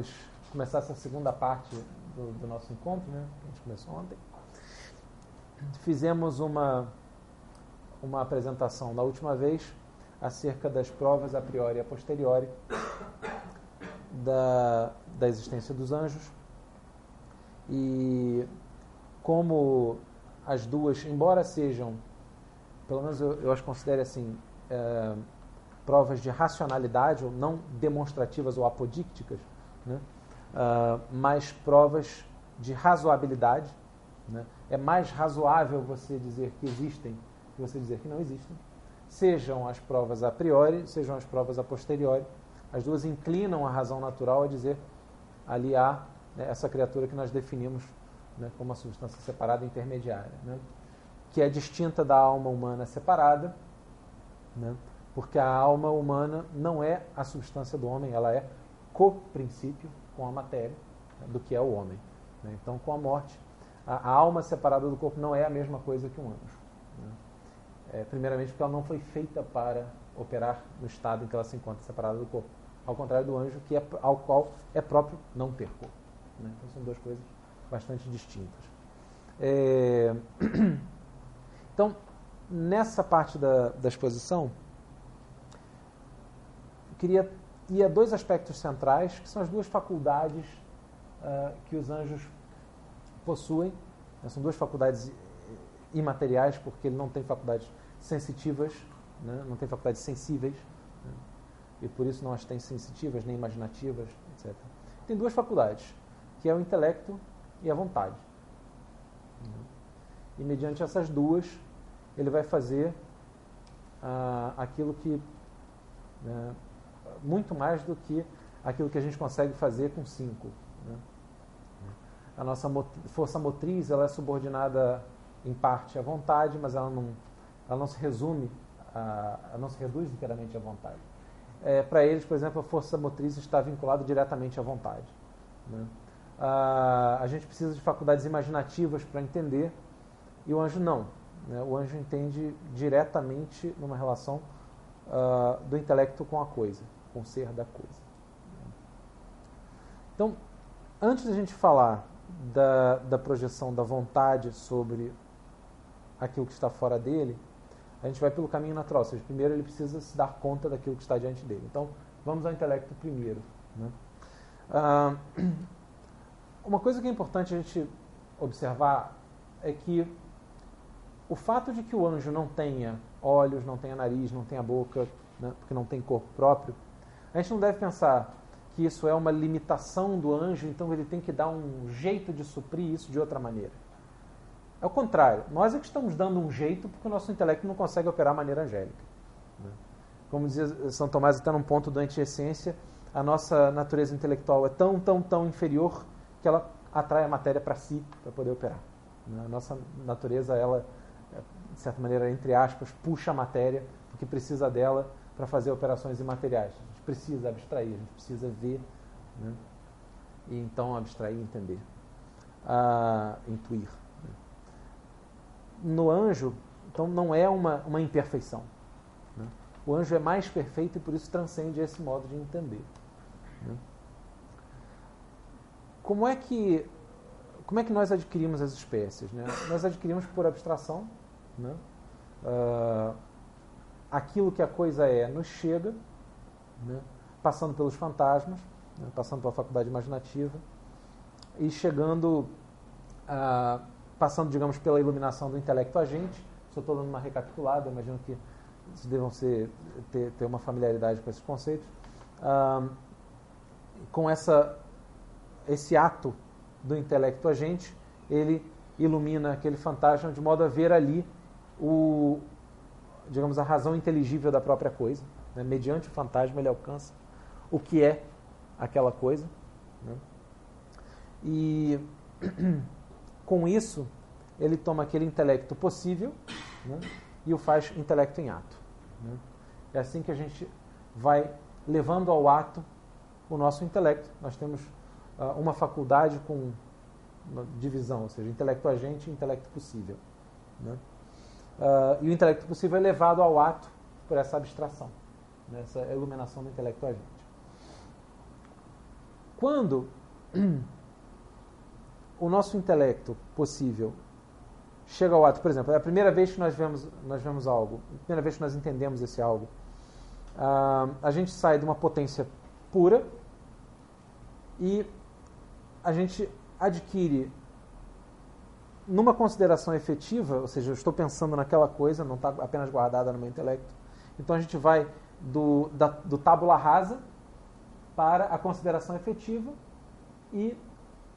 vamos começar essa segunda parte do, do nosso encontro, né? A gente começou ontem. Fizemos uma, uma apresentação na última vez acerca das provas a priori e a posteriori da, da existência dos anjos. E como as duas, embora sejam, pelo menos eu, eu as considero assim, é, provas de racionalidade, ou não demonstrativas ou apodícticas, né? uh, provas de razoabilidade. Né? É mais razoável você dizer que existem que você dizer que não existem. Sejam as provas a priori, sejam as provas a posteriori. As duas inclinam a razão natural a dizer ali há né, essa criatura que nós definimos né, como uma substância separada intermediária, né, que é distinta da alma humana separada, né, porque a alma humana não é a substância do homem, ela é co-princípio com a matéria né, do que é o homem. Né. Então, com a morte, a, a, alma separada do corpo não é a mesma coisa que um anjo. Né. É, primeiramente, porque ela não foi feita para operar no estado em que ela se encontra separada do corpo. Ao contrário do anjo, que é, ao qual é próprio não ter corpo. Né? Então, são duas coisas bastante distintas. É... Então, nessa parte da, da exposição, eu queria ir a dois aspectos centrais, que são as duas faculdades uh, que os anjos possuem. São duas faculdades imateriais, porque ele não tem faculdades sensitivas, né? não tem faculdades sensíveis, né? e por isso não as tem sensitivas nem imaginativas, etc. Tem duas faculdades, que é o intelecto e a vontade. E mediante essas duas, ele vai fazer ah, aquilo que. Né, muito mais do que aquilo que a gente consegue fazer com cinco. Né? A nossa mot força motriz ela é subordinada em parte à vontade, mas ela não, ela não se resume, a, ela não se reduz inteiramente à vontade. É, Para eles, por exemplo, a força motriz está vinculada diretamente à vontade. Né? A gente precisa de faculdades imaginativas para entender, e o anjo não. Né? O anjo entende diretamente numa relação ah, do intelecto com a coisa, com o ser da coisa. Então, antes da gente falar da, da projeção da vontade sobre aquilo que está fora dele, a gente vai pelo caminho natural. Ou seja, primeiro ele precisa se dar conta daquilo que está diante dele. Então, vamos ao intelecto primeiro. Né? Ah, uma coisa que é importante a gente observar é que o fato de que o anjo não tenha olhos, não tenha nariz, não tenha boca, né, porque não tem corpo próprio, a gente não deve pensar que isso é uma limitação do anjo, então ele tem que dar um jeito de suprir isso de outra maneira. É o contrário, nós é que estamos dando um jeito porque o nosso intelecto não consegue operar a maneira angélica. Né? Como dizia São Tomás, até num ponto da anti-essência, a nossa natureza intelectual é tão, tão, tão inferior que ela atrai a matéria para si para poder operar. Né? A nossa natureza, ela, de certa maneira, entre aspas, puxa a matéria porque precisa dela para fazer operações imateriais. Gente precisa abstrair, a gente precisa ver, né? e então abstrair e entender, ah, intuir. Né? No anjo, então, não é uma, uma imperfeição. Né? O anjo é mais perfeito e por isso transcende esse modo de entender. Né? como é que como é que nós adquirimos as espécies? Né? Nós adquirimos por abstração. Né? Uh, aquilo que a coisa é nos chega, né? passando pelos fantasmas, né? passando pela faculdade imaginativa e chegando, uh, passando, digamos, pela iluminação do intelecto agente. Só estou dando uma recapitulada, imagino que devam ser, ter, ter uma familiaridade com esses conceitos. Uh, com essa esse ato do intelecto agente, ele ilumina aquele fantasma de modo a ver ali o, digamos, a razão inteligível da própria coisa. Né? Mediante o fantasma ele alcança o que é aquela coisa. Né? E com isso ele toma aquele intelecto possível né? e o faz intelecto em ato. Né? É assim que a gente vai levando ao ato o nosso intelecto. Nós temos uh, uma faculdade com divisão, ou seja, intelecto agente e intelecto possível. Né? Uh, e o intelecto possível é levado ao ato por essa abstração, né? essa iluminação do intelecto agente. quando o nosso intelecto possível chega ao ato, por exemplo, é a primeira vez que nós vemos, nós vemos algo, a primeira vez que nós entendemos esse algo, uh, a gente sai de uma potência pura e a gente adquire numa consideração efetiva, ou seja, eu estou pensando naquela coisa, não está apenas guardada no meu intelecto. Então a gente vai do, da, do tábula rasa para a consideração efetiva e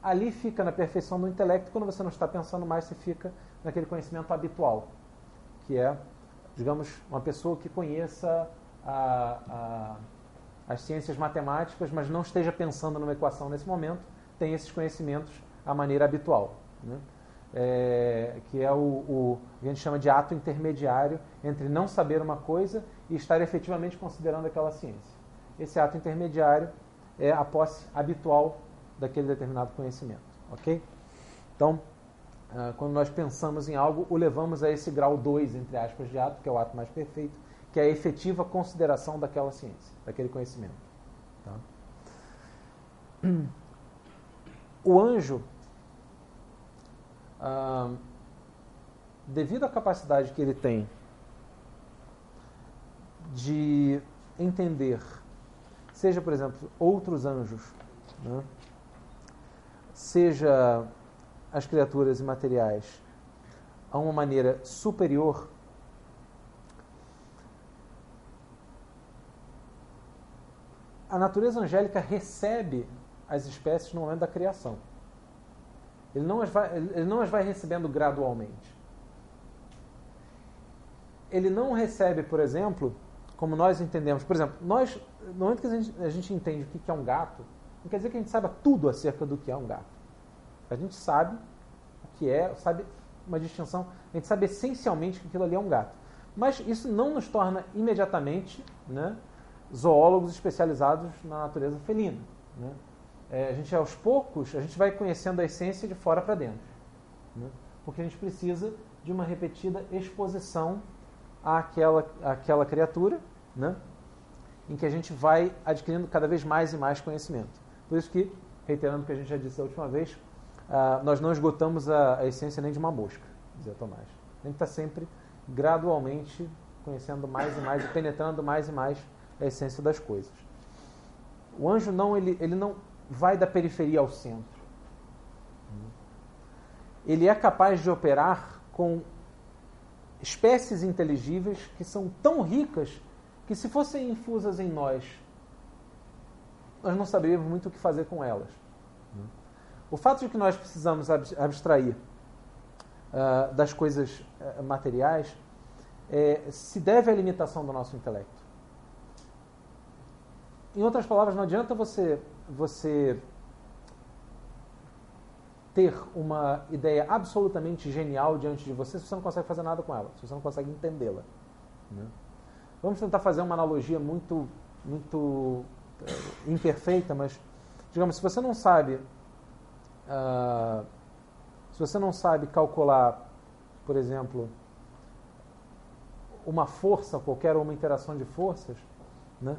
ali fica na perfeição do intelecto. Quando você não está pensando mais, você fica naquele conhecimento habitual, que é, digamos, uma pessoa que conheça a, a, as ciências matemáticas, mas não esteja pensando numa equação nesse momento, tem esses conhecimentos à maneira habitual. Né? É, que é o, o a gente chama de ato intermediário entre não saber uma coisa e estar efetivamente considerando aquela ciência. Esse ato intermediário é a posse habitual daquele determinado conhecimento, ok? Então, ah, quando nós pensamos em algo, o levamos a esse grau 2, entre aspas, de ato, que é o ato mais perfeito, que é a efetiva consideração daquela ciência, daquele conhecimento. Tá? O anjo, devido à capacidade que ele tem de entender, seja, por exemplo, outros anjos, né? seja as criaturas imateriais a uma maneira superior, a natureza angélica recebe as espécies no momento da criação. Ele não as vai, ele não as vai recebendo gradualmente. Ele não recebe, por exemplo, como nós entendemos. Por exemplo, nós, no momento que a gente, a gente entende o que é um gato, não quer dizer que a gente saiba tudo acerca do que é um gato. A gente sabe o que é, sabe uma distinção, a gente sabe essencialmente que aquilo ali é um gato. Mas isso não nos torna imediatamente né, zoólogos especializados na natureza felina. Né? É, a gente, aos poucos, a gente vai conhecendo a essência de fora para dentro. Né? Porque a gente precisa de uma repetida exposição àquela, àquela criatura, né? em que a gente vai adquirindo cada vez mais e mais conhecimento. Por isso que, reiterando o que a gente já disse a última vez, uh, nós não esgotamos a, a, essência nem de uma mosca, dizia Tomás. A gente está sempre gradualmente conhecendo mais e mais e penetrando mais e mais a essência das coisas. O anjo não, ele, ele não vai da periferia ao centro. Ele é capaz de operar com espécies inteligíveis que são tão ricas que se fossem infusas em nós, nós não saberíamos muito o que fazer com elas. O fato de que nós precisamos abstrair uh, das coisas uh, materiais é, se deve à limitação do nosso intelecto. Em outras palavras, não adianta você, você ter uma ideia absolutamente genial diante de você se você não consegue fazer nada com ela, se você não consegue entendê-la. Né? Vamos tentar fazer uma analogia muito, muito uh, imperfeita, mas digamos, se você não sabe Uh, se você não sabe calcular, por exemplo, uma força qualquer ou uma interação de forças, né?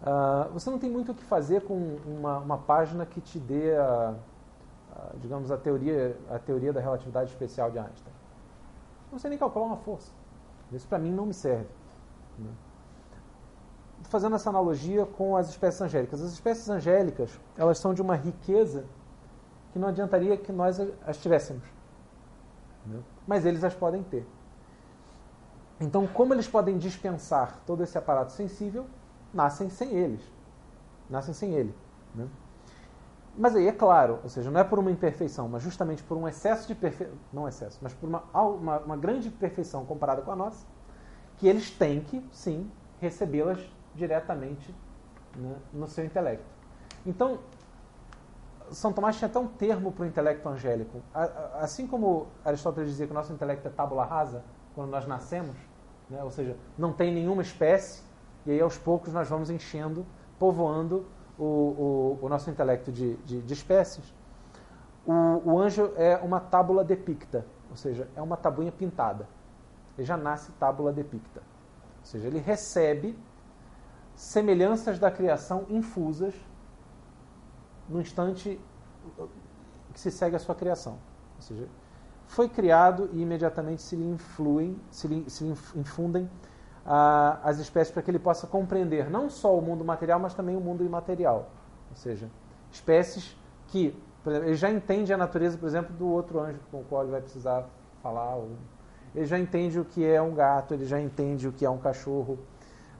Uh, você não tem muito o que fazer com uma, uma página que te dê, a, a, digamos, a teoria, a teoria da relatividade especial de Einstein. Não sei nem calcular uma força. Isso para mim não me serve. Né? Fazendo essa analogia com as espécies angélicas. As espécies angélicas, elas são de uma riqueza que não adiantaria que nós as tivéssemos. Mas eles as podem ter. Então, como eles podem dispensar todo esse aparato sensível, nascem sem eles. Nascem sem ele. Né? Mas aí é claro, ou seja, não é por uma imperfeição, mas justamente por um excesso de perfeição, não excesso, mas por uma, uma, uma grande perfeição comparada com a nossa, que eles têm que, sim, recebê-las diretamente né, no seu intelecto. Então, são Tomás tinha até um termo para o intelecto angélico. Assim como Aristóteles dizia que o nosso intelecto é tábula rasa, quando nós nascemos, né? ou seja, não tem nenhuma espécie, e aí aos poucos nós vamos enchendo, povoando o, o, o nosso intelecto de, de, de espécies. O, o, anjo é uma tábula depicta, ou seja, é uma tabuinha pintada. Ele já nasce tábula depicta. Ou seja, ele recebe semelhanças da criação infusas no instante que se segue a sua criação. Ou seja, foi criado e imediatamente se lhe influem, se lhe, se lhe infundem as espécies para que ele possa compreender não só o mundo material, mas também o mundo imaterial. Ou seja, espécies que exemplo, ele já entende a natureza, por exemplo, do outro anjo com o qual ele vai precisar falar. Ou, ele já entende o que é um gato, ele já entende o que é um cachorro.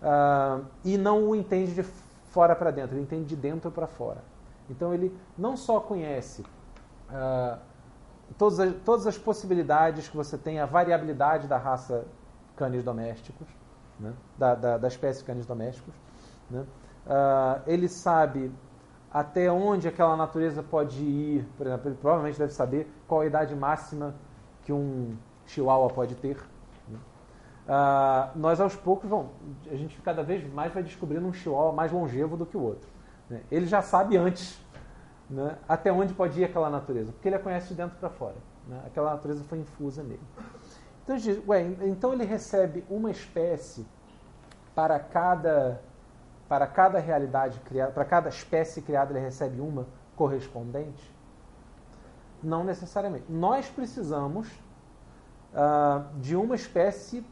Uh, e não o entende de fora para dentro, ele entende de dentro para fora. Então ele não só conhece uh, todas, as, todas as possibilidades que você tem, a variabilidade da raça canis domésticos, né? da, da, da espécie canis domésticos, né? uh, ele sabe até onde aquela natureza pode ir. Por exemplo, ele provavelmente deve saber qual a idade máxima que um chihuahua pode ter. Né? Ah, nós, aos poucos, vamos, a gente cada vez mais vai descobrindo um chihuahua mais longevo do que o outro. Né? Ele já sabe antes né, até onde pode ir aquela natureza, porque ele a conhece de dentro para fora. Né? Aquela natureza foi infusa nele. Então, diz, ué, então ele recebe uma espécie para cada para cada realidade criada, para cada espécie criada, ele recebe uma correspondente? Não necessariamente. Nós precisamos uh, de uma espécie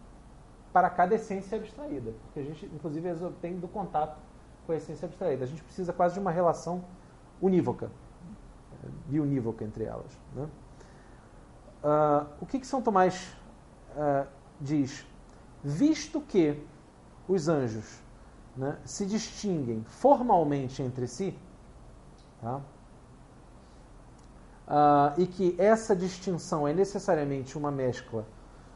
para cada essência abstraída, porque a gente, inclusive, tem do contato com a essência abstraída. A gente precisa quase de uma relação unívoca, biunívoca entre elas. Né? Uh, o que, que São Tomás uh, diz? Visto que os anjos né, se distinguem formalmente entre si, tá? Ah, e que essa distinção é necessariamente uma mescla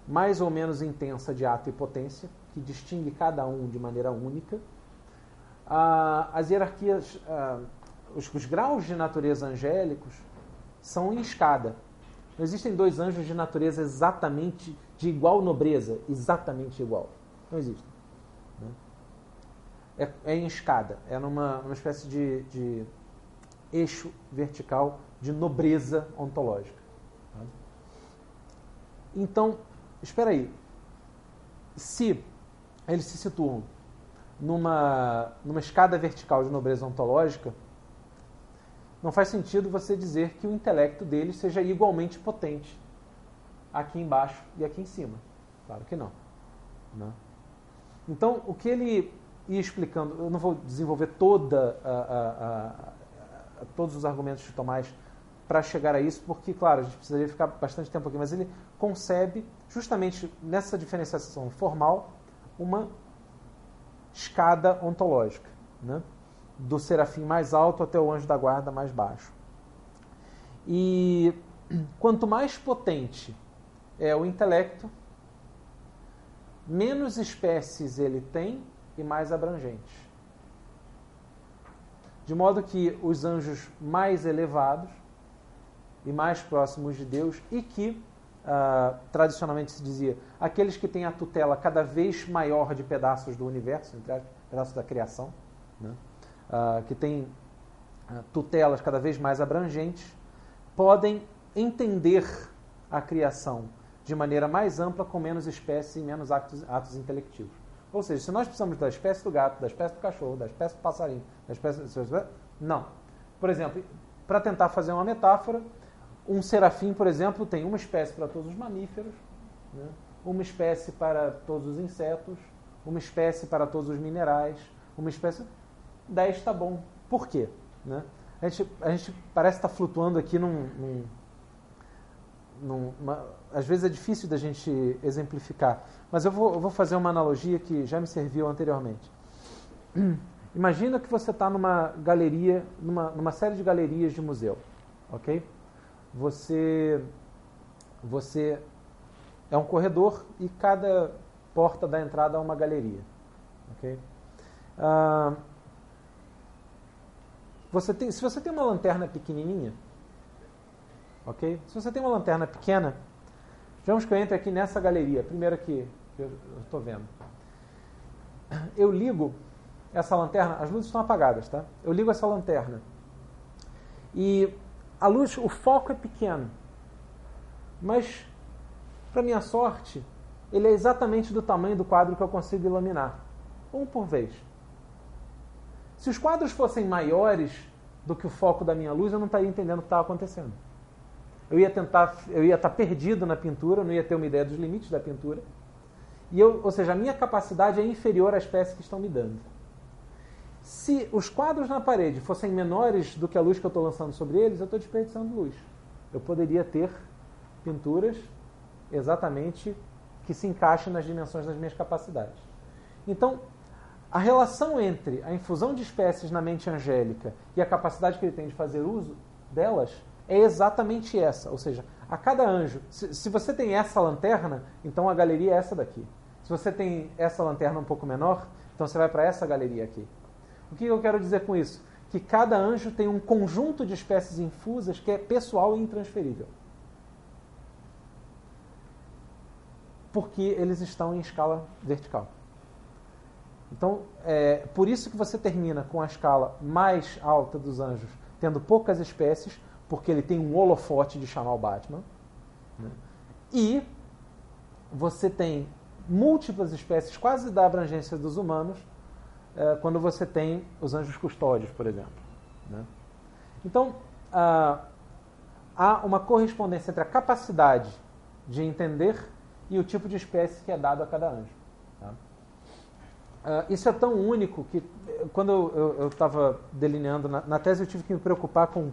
mais ou menos intensa de ato e potência, que distingue cada um de maneira única. Ah, as hierarquias, ah, os, os graus de natureza angélicos são em escada. Não existem dois anjos de natureza exatamente de igual nobreza, exatamente igual. Não existe é, é em escada, é numa, numa espécie de, de eixo vertical de nobreza ontológica. Tá? Então, espera aí. Se eles se situam numa, numa escada vertical de nobreza ontológica, não faz sentido você dizer que o intelecto deles seja igualmente potente aqui embaixo e aqui em cima. Claro que não. Né? Então, o que ele ir explicando. Eu não vou desenvolver toda a, a, a, todos os argumentos de Tomás para chegar a isso, porque, claro, a gente precisaria ficar bastante tempo aqui, mas ele concebe, justamente nessa diferenciação formal, uma escada ontológica, né? Do serafim mais alto até o anjo da guarda mais baixo. E quanto mais potente é o intelecto, menos espécies ele tem e mais abrangentes. De modo que os anjos mais elevados e mais próximos de Deus, e que uh, tradicionalmente se dizia aqueles que têm a tutela cada vez maior de pedaços do universo, pedaços da criação, né? Uh, que têm uh, tutelas cada vez mais abrangentes, podem entender a criação de maneira mais ampla, com menos espécie e menos atos, atos intelectivos. Ou seja, se nós precisamos da espécie do gato, da espécie do cachorro, da espécie do passarinho, da espécie. Não. Por exemplo, para tentar fazer uma metáfora, um serafim, por exemplo, tem uma espécie para todos os mamíferos, né? uma espécie para todos os insetos, uma espécie para todos os minerais, uma espécie. 10 está bom. Por quê? Né? A, gente, a gente parece estar tá flutuando aqui num. num, num uma, às vezes é difícil da gente exemplificar. Mas eu vou, eu vou fazer uma analogia que já me serviu anteriormente. Imagina que você está numa galeria, numa, numa série de galerias de museu, ok? Você, você é um corredor e cada porta da entrada é uma galeria, ok? Ah, você tem, se você tem uma lanterna pequenininha, ok? Se você tem uma lanterna pequena, digamos que eu entre aqui nessa galeria, primeira que eu estou vendo. Eu ligo essa lanterna, as luzes estão apagadas, tá? Eu ligo essa lanterna e a luz, o foco é pequeno, mas para minha sorte, ele é exatamente do tamanho do quadro que eu consigo iluminar, um por vez. Se os quadros fossem maiores do que o foco da minha luz, eu não estaria entendendo o que estava acontecendo. Eu ia tentar, eu ia estar perdido na pintura, não ia ter uma ideia dos limites da pintura. E eu, ou seja, a minha capacidade é inferior às peças que estão me dando. Se os quadros na parede fossem menores do que a luz que eu estou lançando sobre eles, eu estou desperdiçando luz. Eu poderia ter pinturas exatamente que se encaixem nas dimensões das minhas capacidades. Então, a relação entre a infusão de espécies na mente angélica e a capacidade que ele tem de fazer uso delas é exatamente essa. Ou seja, a cada anjo, se, se, você tem essa lanterna, então a galeria é essa daqui. Se você tem essa lanterna um pouco menor, então você vai para essa galeria aqui. O que eu quero dizer com isso? Que cada anjo tem um conjunto de espécies infusas que é pessoal e intransferível. Porque eles estão em escala vertical. Então, é por isso que você termina com a escala mais alta dos anjos, tendo poucas espécies, porque ele tem um holofote de chamar o Batman. Né? E você tem múltiplas espécies, quase da abrangência dos humanos, é, quando você tem os anjos custódios, por exemplo. Né? Então, ah, há uma correspondência entre a capacidade de entender e o tipo de espécie que é dado a cada anjo. Uh, isso é tão único que, quando eu estava delineando na, na, tese, eu tive que me preocupar com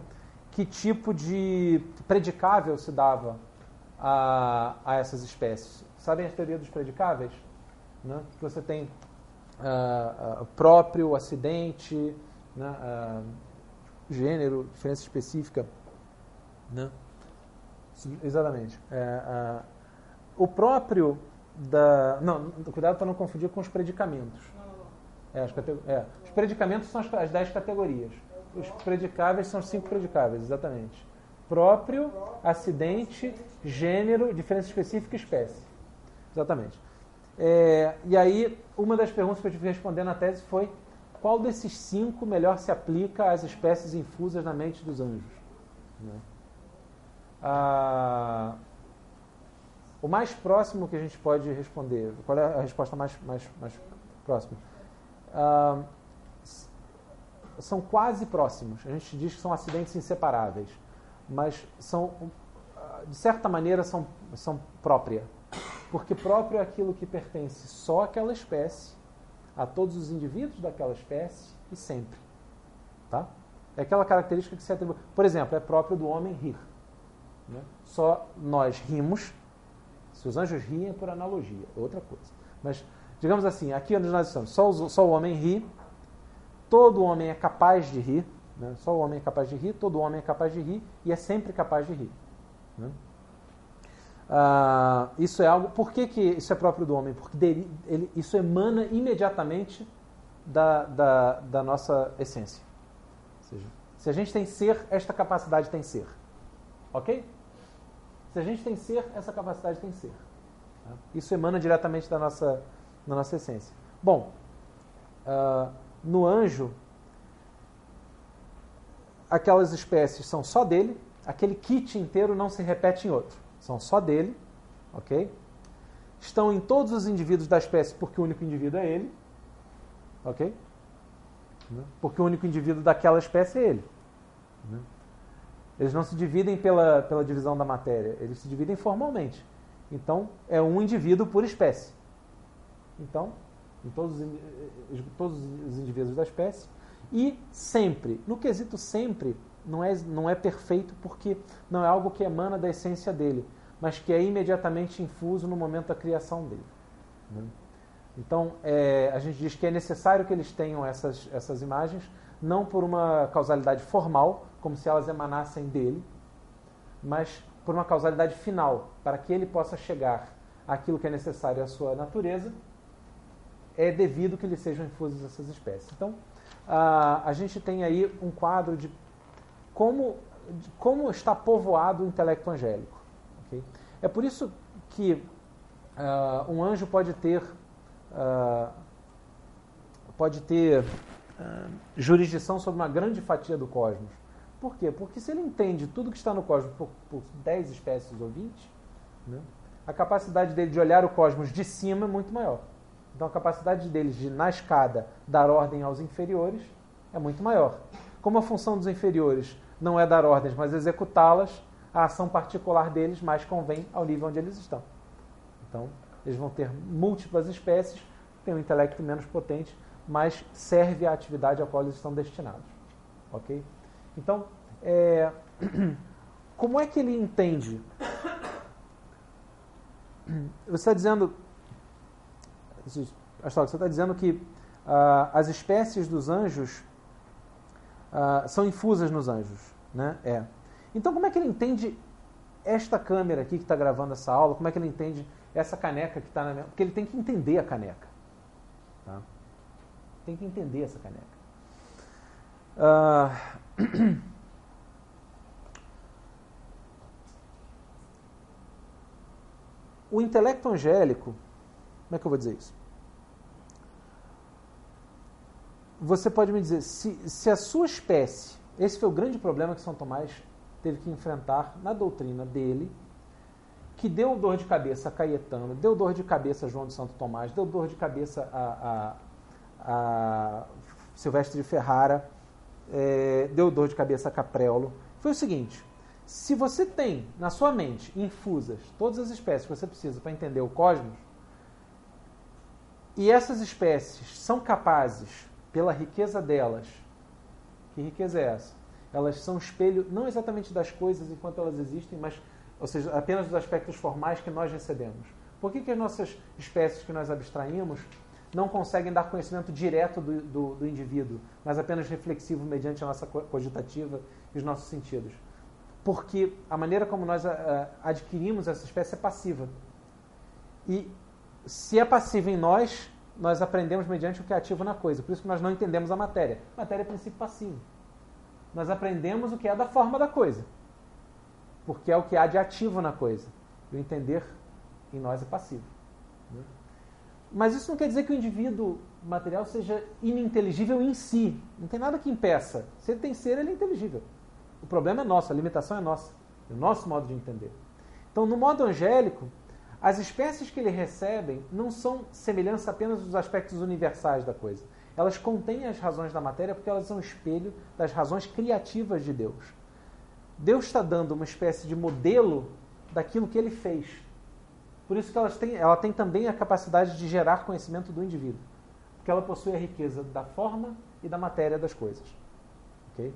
que tipo de predicável se dava a, a essas espécies. Sabem a teoria dos predicáveis? Né? Que você tem uh, uh, próprio, acidente, né? gênero, diferença específica. Né? Exatamente. É, o próprio da. Não, cuidado para não confundir com os predicamentos. É, as é, os predicamentos são as, as dez categorias. Os predicáveis são os cinco predicáveis, exatamente. Próprio, acidente, gênero, diferença específica e espécie. Exatamente. É, e aí, uma das perguntas que eu tive que responder na tese foi qual desses cinco melhor se aplica às espécies infusas na mente dos anjos? Né? Ah, o mais próximo que a gente pode responder, qual é a resposta mais, mais, mais próxima? São quase próximos. A gente diz que são acidentes inseparáveis, mas são, de certa maneira, são, são própria. Porque próprio é aquilo que pertence só àquela espécie, a todos os indivíduos daquela espécie e sempre. Tá? É aquela característica que se atribui. Por exemplo, é próprio do homem rir. Né? Só nós rimos se os anjos riem é por analogia, é outra coisa. Mas, digamos assim, aqui onde nós estamos, só, os, só o homem ri, todo homem é capaz de rir, né? só o homem é capaz de rir, todo homem é capaz de rir e é sempre capaz de rir. Né? Ah, isso é algo. Por que, que isso é próprio do homem? Porque dele, ele, isso emana imediatamente da, da, da nossa essência. Ou seja, se a gente tem ser, esta capacidade tem ser. Ok? Se a gente tem ser, essa capacidade tem ser. Tá? Isso emana diretamente da nossa, da nossa essência. Bom, uh, no anjo, aquelas espécies são só dele, aquele kit inteiro não se repete em outro. São só dele, ok? Estão em todos os indivíduos da espécie porque o único indivíduo é ele, ok? Porque o único indivíduo daquela espécie é ele. Eles não se dividem pela, pela divisão da matéria, eles se dividem formalmente. Então, é um indivíduo por espécie. Então, em todos, todos os indivíduos da espécie. E sempre, no quesito sempre, não é, não é perfeito porque não é algo que emana da essência dele, mas que é imediatamente infuso no momento da criação dele. Né? Então, é, a gente diz que é necessário que eles tenham essas, essas imagens, não por uma causalidade formal, como se elas emanassem dele, mas por uma causalidade final, para que ele possa chegar àquilo que é necessário à sua natureza, é devido que lhe sejam infusas essas espécies. Então, a, a gente tem aí um quadro de como, de como está povoado o intelecto angélico. Okay? É por isso que uh, um anjo pode ter uh, pode ter uh, jurisdição sobre uma grande fatia do cosmos. Por quê? Porque se ele entende tudo que está no cosmos por, por 10 espécies ou 20, né, a capacidade dele de olhar o cosmos de cima é muito maior. Então a capacidade deles de, na escada, dar ordem aos inferiores é muito maior. como a função dos inferiores não é dar ordens, mas executá-las, a ação particular deles mais convém ao nível onde eles estão. Então, eles vão ter múltiplas espécies, têm um intelecto menos potente, mas serve à atividade a qual eles estão destinados. Ok? Então, é, como é que ele entende? Você está dizendo, você está dizendo que uh, as espécies dos anjos uh, são infusas nos anjos, né? É. Então, como é que ele entende esta câmera aqui que está gravando essa aula? Como é que ele entende essa caneca que está na minha... Porque ele tem que entender a caneca. Tá? Tem que entender essa caneca. Uh... O intelecto angélico, como é que eu vou dizer isso? Você pode me dizer, se, se a sua espécie, esse foi o grande problema que São Tomás teve que enfrentar na doutrina dele, que deu dor de cabeça a Caetano, deu dor de cabeça a João de Santo Tomás, deu dor de cabeça a, a, a Silvestre de Ferrara, é, deu dor de cabeça a Caprelo, foi o seguinte: se você tem na sua mente infusas todas as espécies que você precisa para entender o cosmos, e essas espécies são capazes, pela riqueza delas, que riqueza é essa? Elas são espelho não exatamente das coisas enquanto elas existem, mas, ou seja, apenas dos aspectos formais que nós recebemos. Por que, que as nossas espécies que nós abstraímos não conseguem dar conhecimento direto do, do, do indivíduo, mas apenas reflexivo mediante a nossa cogitativa e os nossos sentidos? porque a maneira como nós a, ah, a, adquirimos essa espécie é passiva. E se é passiva em nós, nós aprendemos mediante o que é ativo na coisa. Por isso que nós não entendemos a matéria. Matéria é princípio passivo. Nós aprendemos o que é da forma da coisa, porque é o que há de ativo na coisa. E o entender em nós é passivo. Né? Mas isso não quer dizer que o indivíduo material seja ininteligível em si. Não tem nada que impeça. Se ele tem ser, ele é inteligível. O problema é nosso, a limitação é nossa, é o nosso modo de entender. Então, no modo angélico, as espécies que ele recebem não são semelhança apenas dos aspectos universais da coisa. Elas contêm as razões da matéria porque elas são espelho das razões criativas de Deus. Deus está dando uma espécie de modelo daquilo que ele fez. Por isso que elas têm, ela tem também a capacidade de gerar conhecimento do indivíduo. Porque ela possui a riqueza da forma e da matéria das coisas. ok?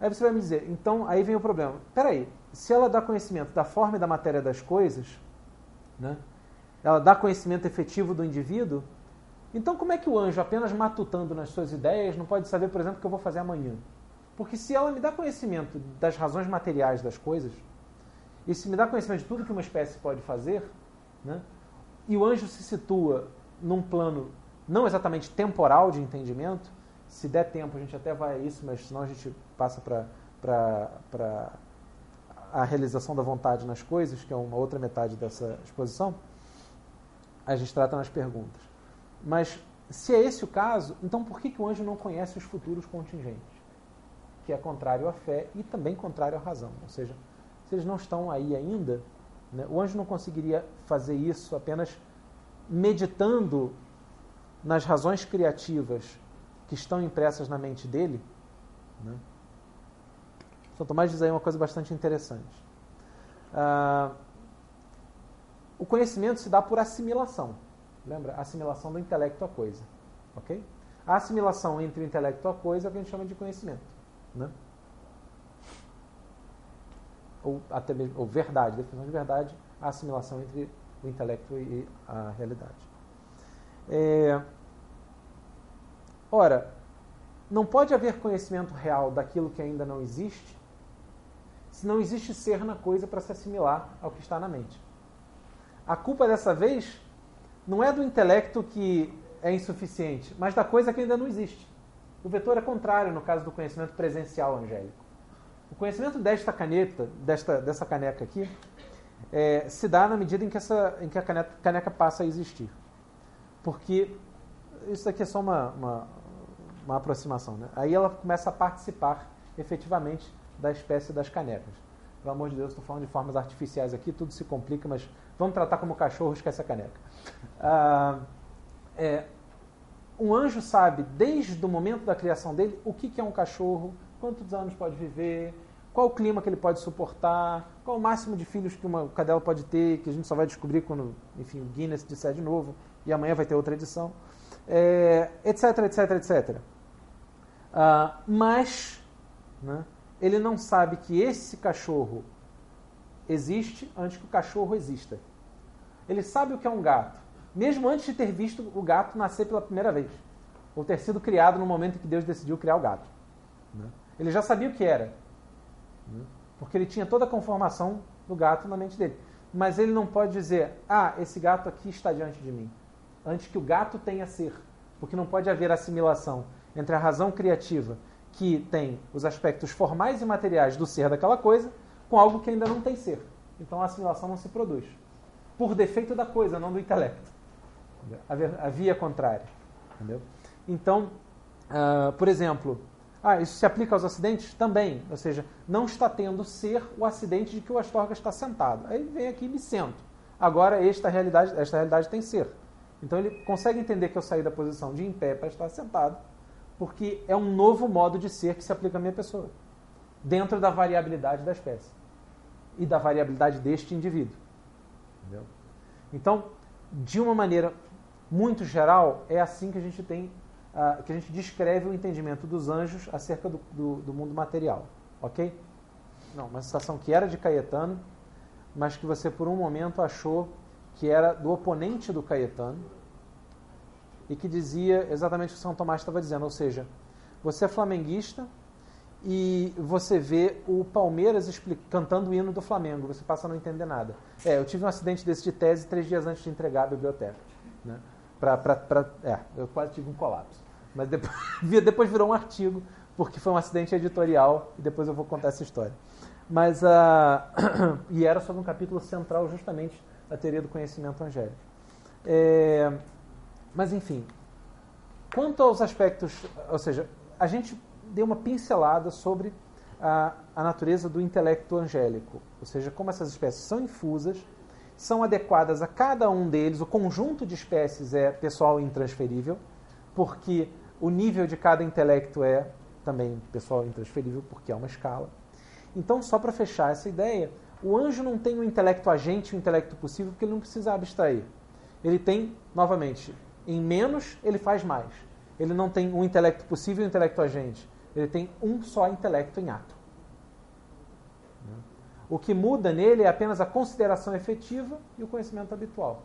Aí você vai me dizer, então aí vem o problema. Peraí, se ela dá conhecimento da forma e da matéria das coisas, né, ela dá conhecimento efetivo do indivíduo, então como é que o anjo, apenas matutando nas suas ideias, não pode saber, por exemplo, o que eu vou fazer amanhã? Porque se ela me dá conhecimento das razões materiais das coisas, e se me dá conhecimento de tudo que uma espécie pode fazer, né, e o anjo se situa num plano não exatamente temporal de entendimento, se der tempo, a gente até vai a isso, mas senão a gente passa para a realização da vontade nas coisas, que é uma outra metade dessa exposição. A gente trata nas perguntas. Mas, se é esse o caso, então por que, que o anjo não conhece os futuros contingentes? Que é contrário à fé e também contrário à razão. Ou seja, se eles não estão aí ainda, né, o anjo não conseguiria fazer isso apenas meditando nas razões criativas que estão impressas na mente dele, né? São Tomás diz aí uma coisa bastante interessante. Ah, o conhecimento se dá por assimilação. Lembra? Assimilação do intelecto à coisa. Ok? A assimilação entre o intelecto a coisa é o que a gente chama de conhecimento. Né? Ou até mesmo, ou verdade, definição de verdade, a assimilação entre o intelecto e a realidade. É, Ora, não pode haver conhecimento real daquilo que ainda não existe se não existe ser na coisa para se assimilar ao que está na mente. A culpa dessa vez não é do intelecto que é insuficiente, mas da coisa que ainda não existe. O vetor é contrário no caso do conhecimento presencial angélico. O conhecimento desta caneta, desta, dessa caneca aqui, é, se dá na medida em que, essa, em que a caneca, caneca passa a existir. Porque isso aqui é só uma, uma, uma aproximação. Né? Aí ela começa a participar efetivamente da espécie das canecas. Pelo amor de Deus, estou falando de formas artificiais aqui, tudo se complica, mas vamos tratar como cachorro, esquece a caneca. Ah, é, um anjo sabe, desde o momento da criação dele, o que, que é um cachorro, quantos anos pode viver, qual o clima que ele pode suportar, qual o máximo de filhos que uma cadela pode ter, que a gente só vai descobrir quando, enfim, o Guinness disser de novo, e amanhã vai ter outra edição, é, etc, etc, etc. Uh, mas né, ele não sabe que esse cachorro existe antes que o cachorro exista. Ele sabe o que é um gato, mesmo antes de ter visto o gato nascer pela primeira vez, ou ter sido criado no momento em que Deus decidiu criar o gato. Né? Ele já sabia o que era, né? porque ele tinha toda a conformação do gato na mente dele. Mas ele não pode dizer, ah, esse gato aqui está diante de mim, antes que o gato tenha ser, porque não pode haver assimilação entre a razão criativa, que tem os aspectos formais e materiais do ser daquela coisa, com algo que ainda não tem ser. Então a assimilação não se produz. Por defeito da coisa, não do intelecto. A via contrária. Entendeu? Então, uh, por exemplo, ah, isso se aplica aos acidentes? Também. Ou seja, não está tendo ser o acidente de que o Astorga está sentado. Aí vem aqui e me sento. Agora esta realidade, esta realidade tem ser. Então ele consegue entender que eu saí da posição de em pé para estar sentado, porque é um novo modo de ser que se aplica à minha pessoa, dentro da variabilidade da espécie e da variabilidade deste indivíduo. Entendeu? Então, de uma maneira muito geral, é assim que a gente tem, uh, que a gente descreve o entendimento dos anjos acerca do, do, do mundo material. Ok? Não, uma citação que era de Caetano, mas que você por um momento achou que era do oponente do Caetano e que dizia exatamente o que São Tomás estava dizendo, ou seja, você é flamenguista, e você vê o Palmeiras cantando o hino do Flamengo, você passa a não entender nada. É, eu tive um acidente desse de tese três dias antes de entregar a biblioteca. Né? Pra, pra, pra, é, eu quase tive um colapso. Mas depois, depois virou um artigo, porque foi um acidente editorial, e depois eu vou contar essa história. Mas, uh, e era sobre um capítulo central justamente da teoria do conhecimento angélico. É, mas, enfim, quanto aos aspectos, ou seja, a gente deu uma pincelada sobre a, a natureza do intelecto angélico, ou seja, como essas espécies são infusas, são adequadas a cada um deles, o conjunto de espécies é pessoal intransferível, porque o nível de cada intelecto é também pessoal intransferível, porque é uma escala. Então, só para fechar essa ideia, o anjo não tem o um intelecto agente, o um intelecto possível, porque ele não precisa abstrair. Ele tem, novamente, em menos, ele faz mais. Ele não tem um intelecto possível e um intelecto agente. Ele tem um só intelecto em ato. O que muda nele é apenas a consideração efetiva e o conhecimento habitual,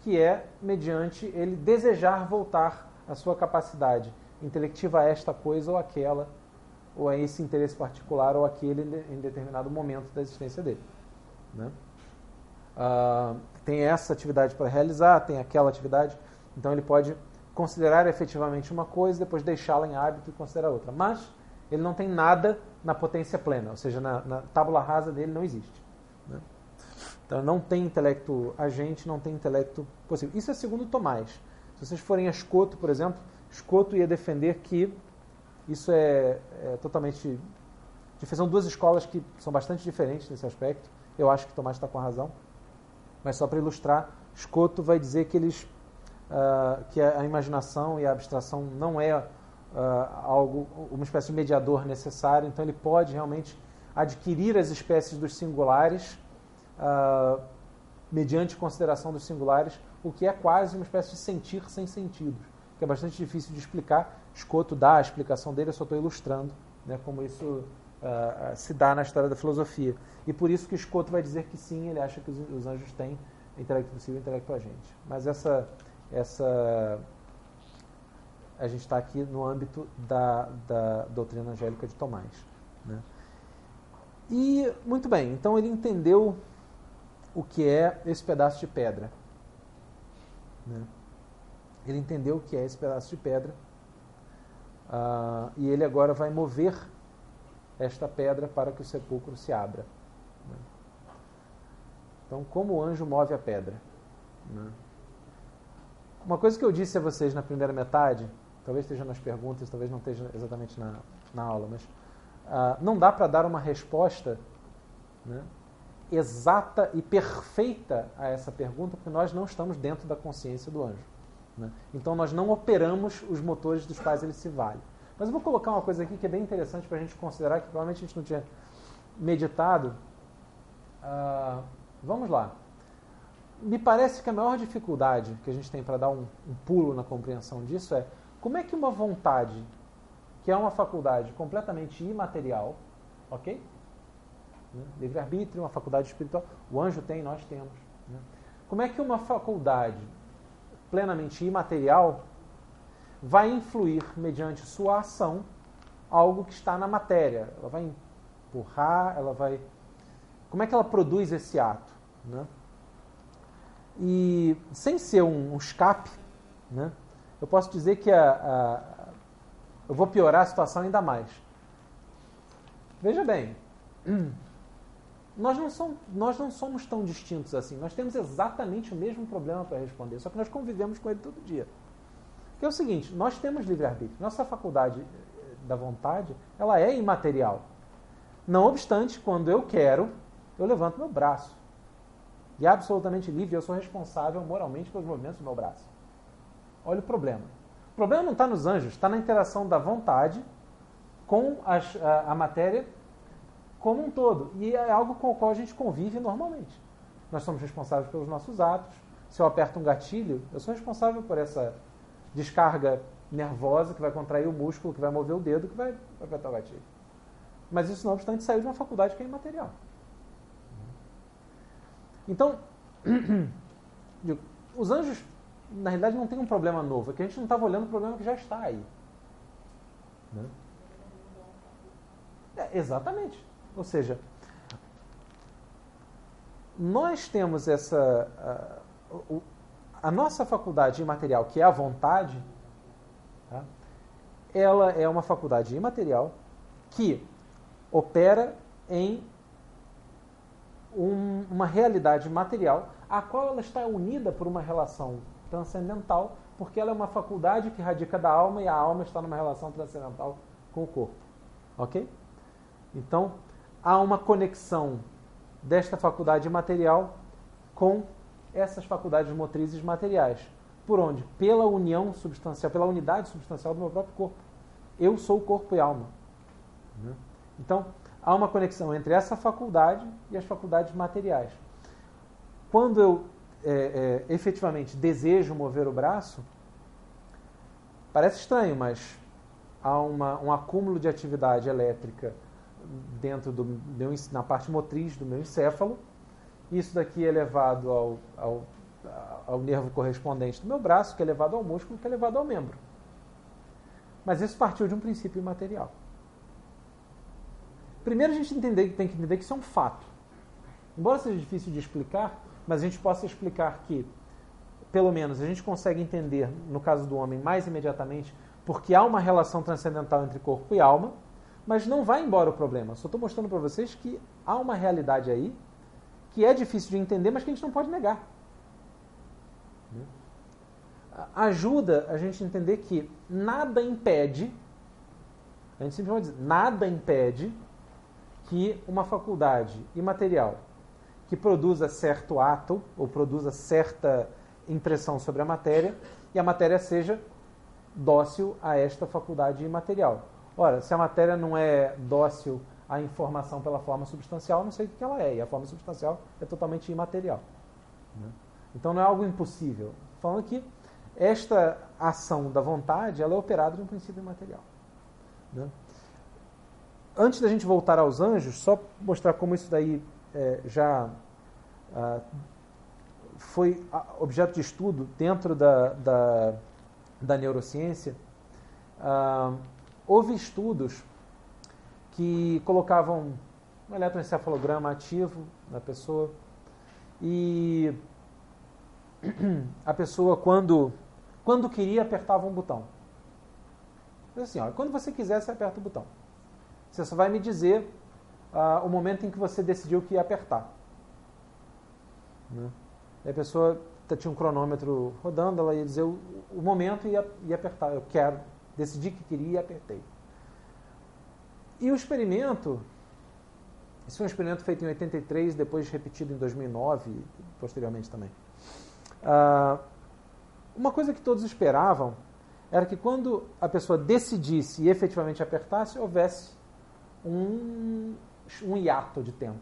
que é mediante ele desejar voltar à sua capacidade intelectiva a esta coisa ou aquela, ou a esse interesse particular ou aquele em determinado momento da existência dele. Né? Uh, tem essa atividade para realizar, tem aquela atividade, então ele pode considerar efetivamente uma coisa, depois deixá-la em hábito e considerar outra. Mas ele não tem nada na potência plena, ou seja, na, na tábula rasa dele não existe. Né? Então não tem intelecto agente, não tem intelecto possível. Isso é segundo Tomás. Se vocês forem a Escoto, por exemplo, Escoto ia defender que isso é, é totalmente. São duas escolas que são bastante diferentes nesse aspecto. Eu acho que Tomás está com razão. Mas só para ilustrar, Escoto vai dizer que eles uh, que a imaginação e a abstração não é algo, uma espécie de mediador necessário, então ele pode realmente adquirir as espécies dos singulares uh, mediante consideração dos singulares, o que é quase uma espécie de sentir sem sentidos, que é bastante difícil de explicar. Escoto dá a explicação dele, eu só estou ilustrando né, como isso uh, se dá na história da filosofia. E por isso que Escoto vai dizer que sim, ele acha que os, os anjos têm intelecto possível e intelecto agente. Mas essa essa a gente está aqui no âmbito da, da doutrina angélica de Tomás. Né? E, muito bem, então ele entendeu o que é esse pedaço de pedra. Né? Ele entendeu o que é esse pedaço de pedra. Uh, e ele agora vai mover esta pedra para que o sepulcro se abra. Né? Então, como o anjo move a pedra? Né? Uma coisa que eu disse a vocês na primeira metade, talvez esteja nas perguntas, talvez não esteja exatamente na, na aula, mas uh, não dá para dar uma resposta né, exata e perfeita a essa pergunta, porque nós não estamos dentro da consciência do anjo. Né? Então nós não operamos os motores dos quais ele se vale. Mas eu vou colocar uma coisa aqui que é bem interessante para a gente considerar, que provavelmente a gente não tinha meditado. Uh, vamos lá. Me parece que a maior dificuldade que a gente tem para dar um, um pulo na compreensão disso é como é que uma vontade, que é uma faculdade completamente imaterial, ok? Né? Livre-arbítrio, uma faculdade espiritual, o anjo tem, nós temos. Né? Como é que uma faculdade plenamente imaterial vai influir, mediante sua ação, algo que está na matéria? Ela vai empurrar, ela vai. Como é que ela produz esse ato? Né? E sem ser um, um escape, né? Eu posso dizer que a, a, eu vou piorar a situação ainda mais. Veja bem, nós não, somos, nós não somos tão distintos assim. Nós temos exatamente o mesmo problema para responder, só que nós convivemos com ele todo dia. Que é o seguinte, nós temos livre-arbítrio. Nossa faculdade eh, da vontade, ela é imaterial. Não obstante, quando eu quero, eu levanto meu braço. E é absolutamente livre, eu sou responsável moralmente pelos movimentos do meu braço. Olha o problema. O problema não está nos anjos, está na interação da vontade com as, a, a matéria como um todo. E é algo com o qual a gente convive normalmente. Nós somos responsáveis pelos nossos atos. Se eu aperto um gatilho, eu sou responsável por essa descarga nervosa que vai contrair o músculo, que vai mover o dedo, que vai apertar o gatilho. Mas isso, não obstante, saiu de uma faculdade que é imaterial. Então, os anjos, na realidade, não têm um problema novo. É que a gente não estava olhando o problema que já está aí. Né? É, exatamente. Ou seja, nós temos essa. A, a nossa faculdade imaterial, que é a vontade, tá? ela é uma faculdade imaterial que opera em um, uma realidade material, a qual ela está unida por uma relação transcendental, porque ela é uma faculdade que radica da alma e a alma está numa relação transcendental com o corpo. Ok? Então, há uma conexão desta faculdade material com essas faculdades motrizes materiais. Por onde? Pela união substancial, pela unidade substancial do meu próprio corpo. Eu sou corpo e alma. Né? Então, há uma conexão entre essa faculdade e as faculdades materiais. Quando eu é, é, efetivamente desejo mover o braço, parece estranho, mas há uma, um acúmulo de atividade elétrica dentro do meu, na parte motriz do meu encéfalo. Isso daqui é levado ao, ao, ao nervo correspondente do meu braço, que é levado ao músculo, que é levado ao membro. Mas isso partiu de um princípio imaterial. Primeiro a gente entender, tem que entender que isso é um fato. Embora seja difícil de explicar, mas a gente possa explicar que, pelo menos, a gente consegue entender, no caso do homem, mais imediatamente, porque há uma relação transcendental entre corpo e alma, mas não vai embora o problema. Só estou mostrando para vocês que há uma realidade aí que é difícil de entender, mas que a gente não pode negar. Ajuda a gente a entender que nada impede, a gente sempre vai dizer, nada impede que uma faculdade imaterial que produza certo ato ou produza certa impressão sobre a matéria e a matéria seja dócil a esta faculdade imaterial. Ora, se a matéria não é dócil à informação pela forma substancial, não sei o que ela é. E a forma substancial é totalmente imaterial. Né? Então não é algo impossível. Falando que esta ação da vontade ela é operada de um princípio imaterial. Né? Antes da gente voltar aos anjos, só mostrar como isso daí é, já ah, foi objeto de estudo dentro da, da, da neurociência. Ah, houve estudos que colocavam um eletroencefalograma ativo na pessoa e a pessoa quando quando queria apertava um botão. Assim, ó, quando você quiser você aperta o botão. Você só vai me dizer uh, o momento em que você decidiu que ia apertar. Né? E a pessoa tinha um cronômetro rodando, ela ia dizer o, o momento e ia, ia apertar. Eu quero Decidi que queria e apertei. E o experimento, esse foi um experimento feito em 83, depois repetido em 2009 e posteriormente também. Uh, uma coisa que todos esperavam era que quando a pessoa decidisse e efetivamente apertasse, houvesse um, um hiato de tempo.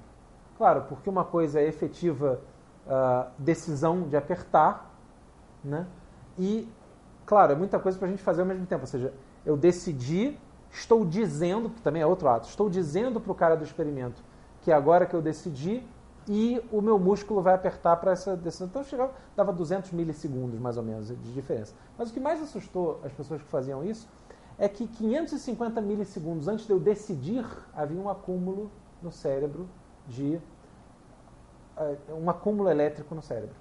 Claro, porque uma coisa é efetiva uh, decisão de apertar, né? E, claro, é muita coisa para a gente fazer ao mesmo tempo. Ou seja, eu decidi, estou dizendo, que também é outro ato, estou dizendo para o cara do experimento que é agora que eu decidi e o meu músculo vai apertar para essa decisão. Então chegava, dava 200 milissegundos mais ou menos de diferença. Mas o que mais assustou as pessoas que faziam isso é que 550 milissegundos antes de eu decidir havia um acúmulo no cérebro de uh, um acúmulo elétrico no cérebro.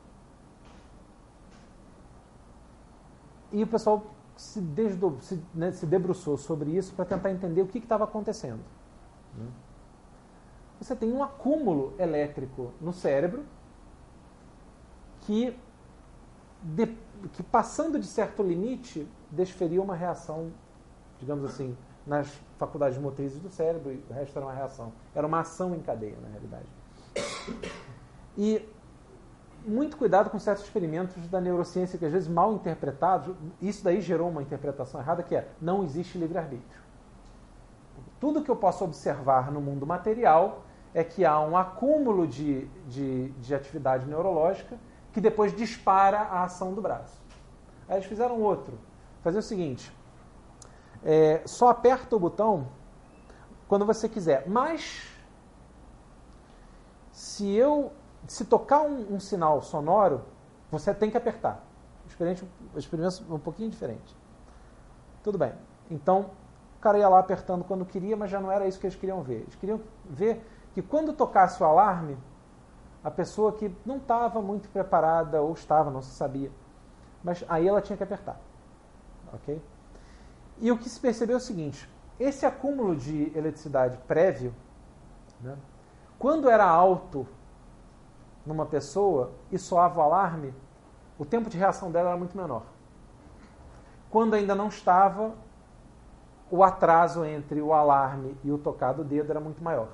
E o pessoal se, desdob, se, né, se debruçou sobre isso para tentar entender o que estava acontecendo. Né? Você tem um acúmulo elétrico no cérebro que, de, que passando de certo limite, desferia uma reação, digamos assim, nas faculdades motrizes do cérebro, e o resto era uma reação. Era uma ação em cadeia, na realidade. E muito cuidado com certos experimentos da neurociência que às vezes mal interpretados, isso daí gerou uma interpretação errada que é não existe livre-arbítrio. Tudo que eu posso observar no mundo material é que há um acúmulo de, de, de atividade neurológica que depois dispara a ação do braço. Aí eles fizeram outro. Fazer o seguinte: é, só aperta o botão quando você quiser. Mas se eu se tocar um, um sinal sonoro, você tem que apertar. Experiência, experiência um pouquinho diferente. Tudo bem. Então, o cara ia lá apertando quando queria, mas já não era isso que eles queriam ver. Eles queriam ver que quando tocasse o alarme, a pessoa que não estava muito preparada, ou estava, não se sabia, mas aí ela tinha que apertar. Ok? E o que se percebeu é o seguinte: esse acúmulo de eletricidade prévio, né, quando era alto numa pessoa e soava o alarme, o tempo de reação dela era muito menor. Quando ainda não estava, o atraso entre o alarme e o tocar do dedo era muito maior.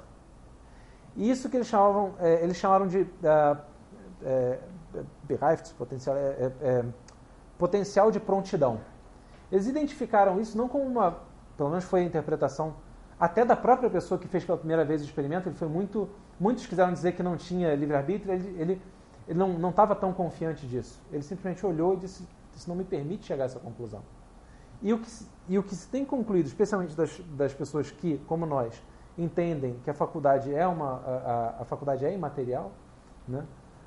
E isso que eles chamavam, é, eles chamaram de uh, é, potencial, é, potencial de prontidão. Eles identificaram isso não como uma, pelo menos foi a interpretação até da própria pessoa que fez pela primeira vez o experimento, ele foi muito Muitos quiseram dizer que não tinha livre-arbítrio, ele, ele, ele não estava tão confiante disso. Ele simplesmente olhou e disse: Isso não me permite chegar a essa conclusão. E o que, e o que se tem concluído, especialmente das, das pessoas que, como nós, entendem que a faculdade é uma a, a, a faculdade é imaterial, né?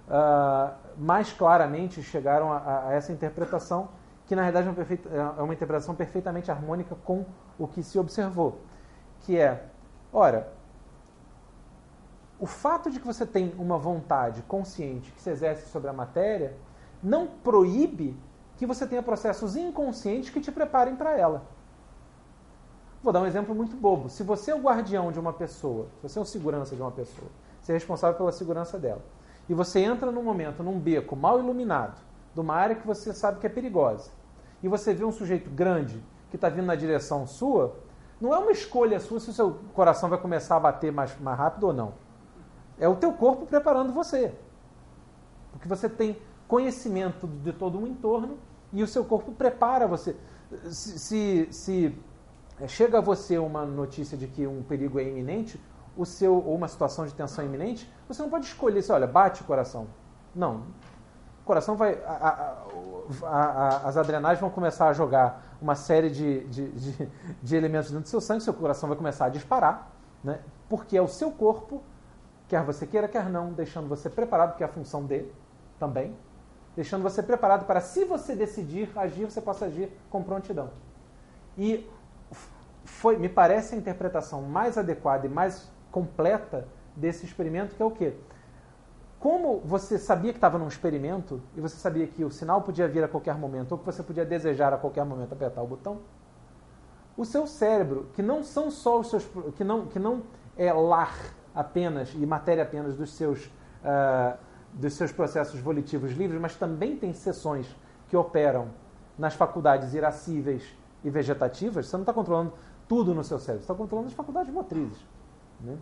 Uh, mais claramente chegaram a, a, essa interpretação que na verdade é é uma interpretação perfeitamente harmônica com o que se observou, que é, ora, o fato de que você tem uma vontade consciente que se exerce sobre a matéria não proíbe que você tenha processos inconscientes que te preparem para ela. Vou dar um exemplo muito bobo. Se você é o guardião de uma pessoa, se você é o segurança de uma pessoa, você é responsável pela segurança dela, e você entra num momento num beco mal iluminado, de uma área que você sabe que é perigosa, e você vê um sujeito grande que está vindo na direção sua, não é uma escolha sua se o seu coração vai começar a bater mais, mais rápido ou não. É o teu corpo preparando você. Porque você tem conhecimento de todo o entorno e o seu corpo prepara você. Se, se, se é, chega a você uma notícia de que um perigo é iminente, o seu ou uma situação de tensão iminente, você não pode escolher se, olha, bate o coração. Não. O coração vai. A, a, a, as adrenais vão começar a jogar uma série de, de, de, de elementos dentro do seu sangue, seu coração vai começar a disparar, né? porque é o seu corpo quer você queira, quer não, deixando você preparado, que é a função dele também, deixando você preparado para, se você decidir agir, você possa agir com prontidão. E foi, me parece a interpretação mais adequada e mais completa desse experimento, que é o quê? Como você sabia que estava num experimento e você sabia que o sinal podia vir a qualquer momento ou que você podia desejar a qualquer momento apertar o botão, o seu cérebro, que não são só os seus, que não, que não é lar apenas e matéria apenas dos seus, uh, dos seus processos volitivos livres, mas também tem seções que operam nas faculdades irascíveis e vegetativas. Você não está controlando tudo no seu cérebro, você está controlando as faculdades motrizes. Né?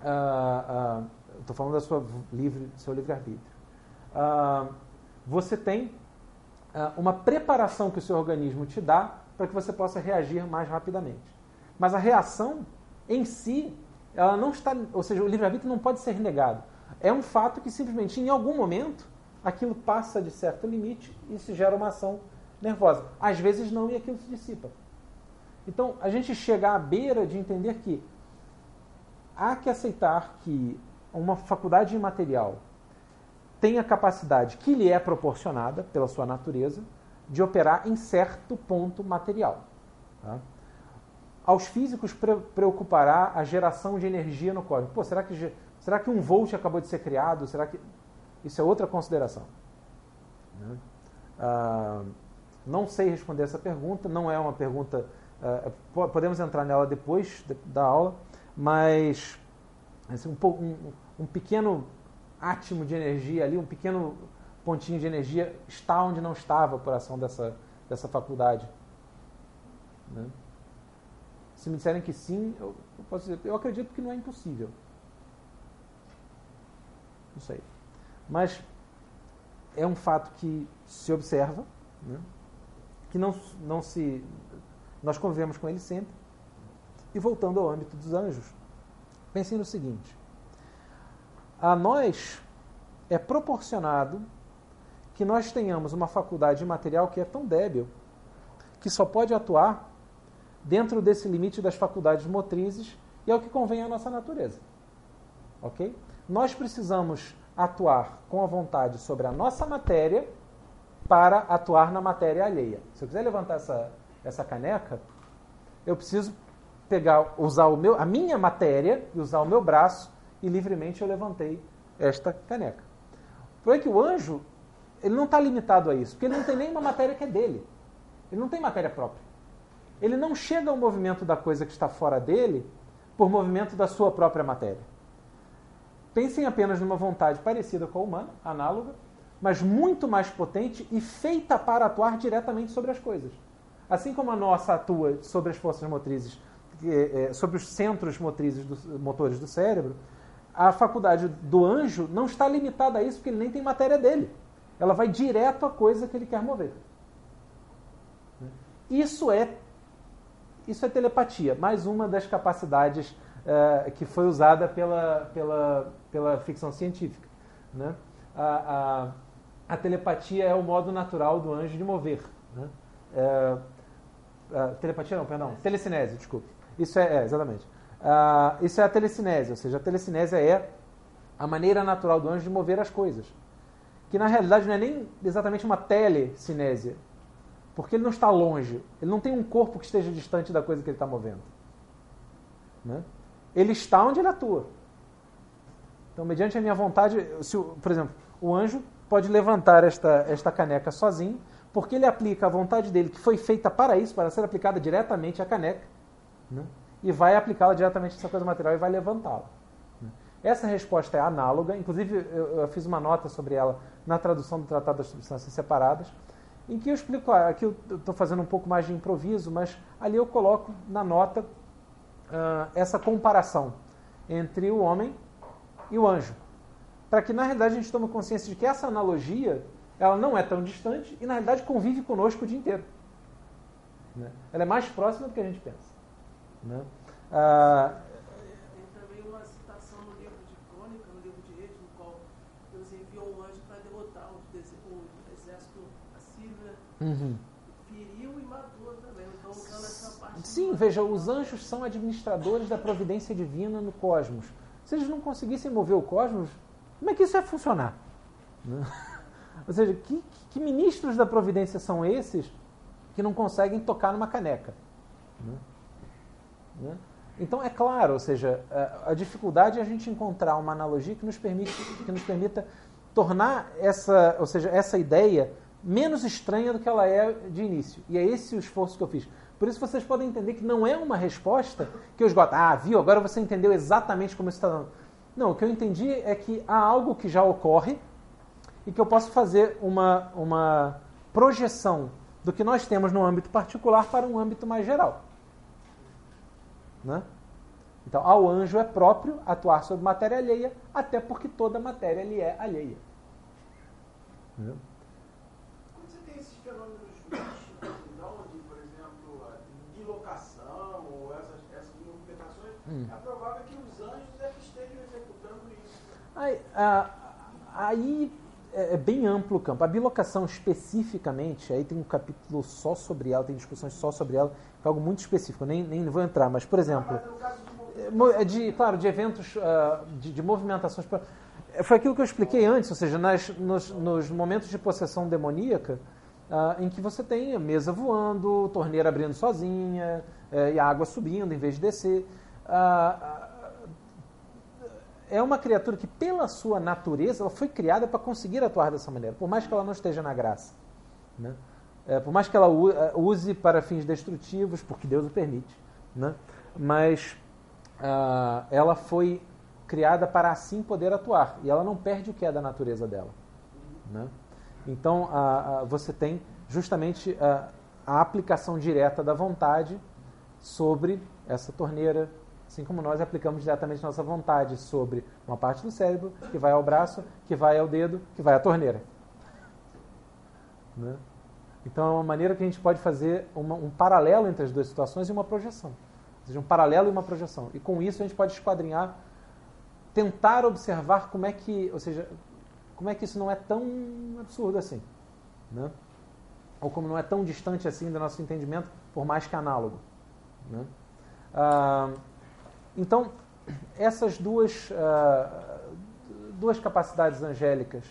Estou uh, uh, falando da sua livre, seu livre-arbítrio. você tem uh, uma preparação que o seu organismo te dá para que você possa reagir mais rapidamente. Mas a reação em si, ela não está, ou seja, o livre-arbítrio não pode ser negado. É um fato que simplesmente em algum momento aquilo passa de certo limite e se gera uma ação nervosa. Às vezes não e aquilo se dissipa. Então a gente chega à beira de entender que há que aceitar que uma faculdade imaterial tem a capacidade que lhe é proporcionada pela sua natureza de operar em certo ponto material. Tá? Aos físicos pre preocupará a geração de energia no cosmos. Pô, será que, será que um volt acabou de ser criado? Será que isso é outra consideração? Né? Ah, não sei responder essa pergunta. Não é uma pergunta. Ah, podemos entrar nela depois da aula, mas assim, um, um, um pequeno átimo de energia ali, um pequeno pontinho de energia está onde não estava por ação dessa, dessa faculdade. Né? Se me disserem que sim, eu, eu, posso dizer, eu acredito que não é impossível. Não sei. Mas é um fato que se observa, né? que não, não se. Nós convivemos com ele sempre. E voltando ao âmbito dos anjos, pensem no seguinte: a nós é proporcionado que nós tenhamos uma faculdade material que é tão débil que só pode atuar dentro desse limite das faculdades motrizes e é o que convém à nossa natureza. Ok? Nós precisamos atuar com a vontade sobre a nossa matéria para atuar na matéria alheia. Se eu quiser levantar essa, essa caneca, eu preciso pegar, usar o meu, a minha matéria e usar o meu braço e livremente eu levantei esta caneca. Por que o anjo ele não está limitado a isso, porque ele não tem nenhuma matéria que é dele. Ele não tem matéria própria. Ele não chega ao movimento da coisa que está fora dele por movimento da sua própria matéria. Pensem apenas numa vontade parecida com a humana, análoga, mas muito mais potente e feita para atuar diretamente sobre as coisas. Assim como a nossa atua sobre as forças motrizes, é, sobre os centros motrizes do, motores do cérebro, a faculdade do anjo não está limitada a isso, porque ele nem tem matéria dele. Ela vai direto à coisa que ele quer mover. Isso é, isso é telepatia, mais uma das capacidades uh, que foi usada pela, pela, pela ficção científica. Né? A, a, a, telepatia é o modo natural do anjo de mover. Né? Uh, telepatia não, perdão, telecinese, desculpe. Isso é, é exatamente. Uh, isso é a telecinese, ou seja, a telecinese é a maneira natural do anjo de mover as coisas. Que na realidade não é nem exatamente uma telecinésia, porque ele não está longe, ele não tem um corpo que esteja distante da coisa que ele está movendo. Né? Ele está onde ele atua. Então, mediante a minha vontade, se, por exemplo, o anjo pode levantar esta, esta caneca sozinho, porque ele aplica a vontade dele, que foi feita para isso, para ser aplicada diretamente à caneca, né? E vai aplicá-la diretamente a essa coisa material e vai levantá-la. Essa resposta é análoga, inclusive eu, eu, fiz uma nota sobre ela na tradução do Tratado das Substâncias Separadas, em que eu explico, ah, aqui eu estou fazendo um pouco mais de improviso, mas ali eu coloco na nota uh, essa comparação entre o homem e o anjo, para que na realidade a gente tome consciência de que essa analogia ela não é tão distante e na realidade convive conosco o dia inteiro. Né? Ela é mais próxima do que a gente pensa. Né? Ah, Tem também uma citação no livro de Crônica, no livro de Reis, no qual Deus enviou um anjo para derrotar o, exército assírio, né? Uhum. Feriu e matou também. Então, essa parte. Sim, veja, os anjos são administradores da providência divina no cosmos. Se eles não conseguissem mover o cosmos, como é que isso ia funcionar? Né? Ou seja, que, que ministros da providência são esses que não conseguem tocar numa caneca? Né? Então, é claro, ou seja, a, dificuldade é a gente encontrar uma analogia que nos, permite, que nos permita tornar essa, ou seja, essa ideia menos estranha do que ela é de início. E é esse o esforço que eu fiz. Por isso vocês podem entender que não é uma resposta que eu esgoto. Ah, viu? Agora você entendeu exatamente como isso está dando. Não, o que eu entendi é que há algo que já ocorre e que eu posso fazer uma, uma projeção do que nós temos no âmbito particular para um âmbito mais geral. Né? Então, ao anjo é próprio atuar sobre matéria alheia, até porque toda matéria lhe é alheia. Quando você tem esses fenômenos místicos, então, de, por exemplo, a bilocação ou essas, essas movimentações, hum. é provável que os anjos é que estejam executando isso. Aí, ah, aí é, é bem amplo o campo. A bilocação especificamente, aí tem um capítulo só sobre ela, tem discussões só sobre ela, é algo muito específico, nem, nem vou entrar, mas, por exemplo, é, de, claro, de eventos, uh, de, de, movimentações. Foi aquilo que eu expliquei antes, ou seja, nas, nos, nos momentos de possessão demoníaca, uh, em que você tem a mesa voando, torneira abrindo sozinha, e a água subindo em vez de descer. Uh, é uma criatura que, pela sua natureza, ela foi criada para conseguir atuar dessa maneira, por mais que ela não esteja na graça. Né? É, por mais que ela é, use para fins destrutivos, porque Deus o permite. Né? Mas uh, ela foi criada para assim poder atuar, e ela não perde o que é da natureza dela. Né? Então, uh, uh, você tem justamente a aplicação direta da vontade sobre essa torneira, Assim como nós aplicamos diretamente nossa vontade sobre uma parte do cérebro, que vai ao braço, que vai ao dedo, que vai à torneira. Né? Então é uma maneira que a gente pode fazer uma, um paralelo entre as duas situações e uma projeção. Ou seja, um paralelo e uma projeção. E com isso a gente pode esquadrinhar, tentar observar como é que, ou seja, como é que isso não é tão absurdo assim. Né? Ou como não é tão distante assim do nosso entendimento, por mais que análogo. Né? Ah, então, essas duas, uh, duas capacidades angélicas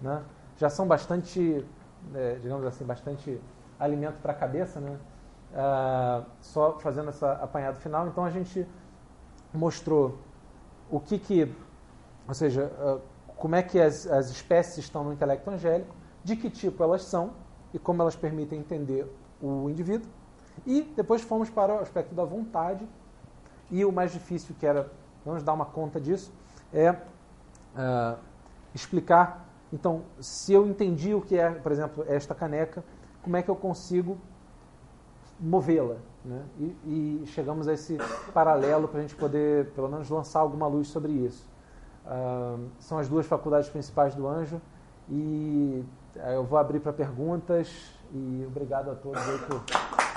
né, já são bastante, é, digamos assim, bastante alimento para a cabeça, né? Uh, só fazendo essa apanhado final. Então a gente mostrou o que que, ou seja, uh, como é que as, as espécies estão no intelecto angélico, de que tipo elas são e como elas permitem entender o indivíduo. E depois fomos para o aspecto da vontade, e o mais difícil, que era, vamos dar uma conta disso, é uh, explicar, então, se eu entendi o que é, por exemplo, esta caneca, como é que eu consigo movê-la? Né? E, e, chegamos a esse paralelo para a gente poder, pelo menos, lançar alguma luz sobre isso. Uh, são as duas faculdades principais do anjo e uh, eu vou abrir para perguntas e obrigado a todos aí por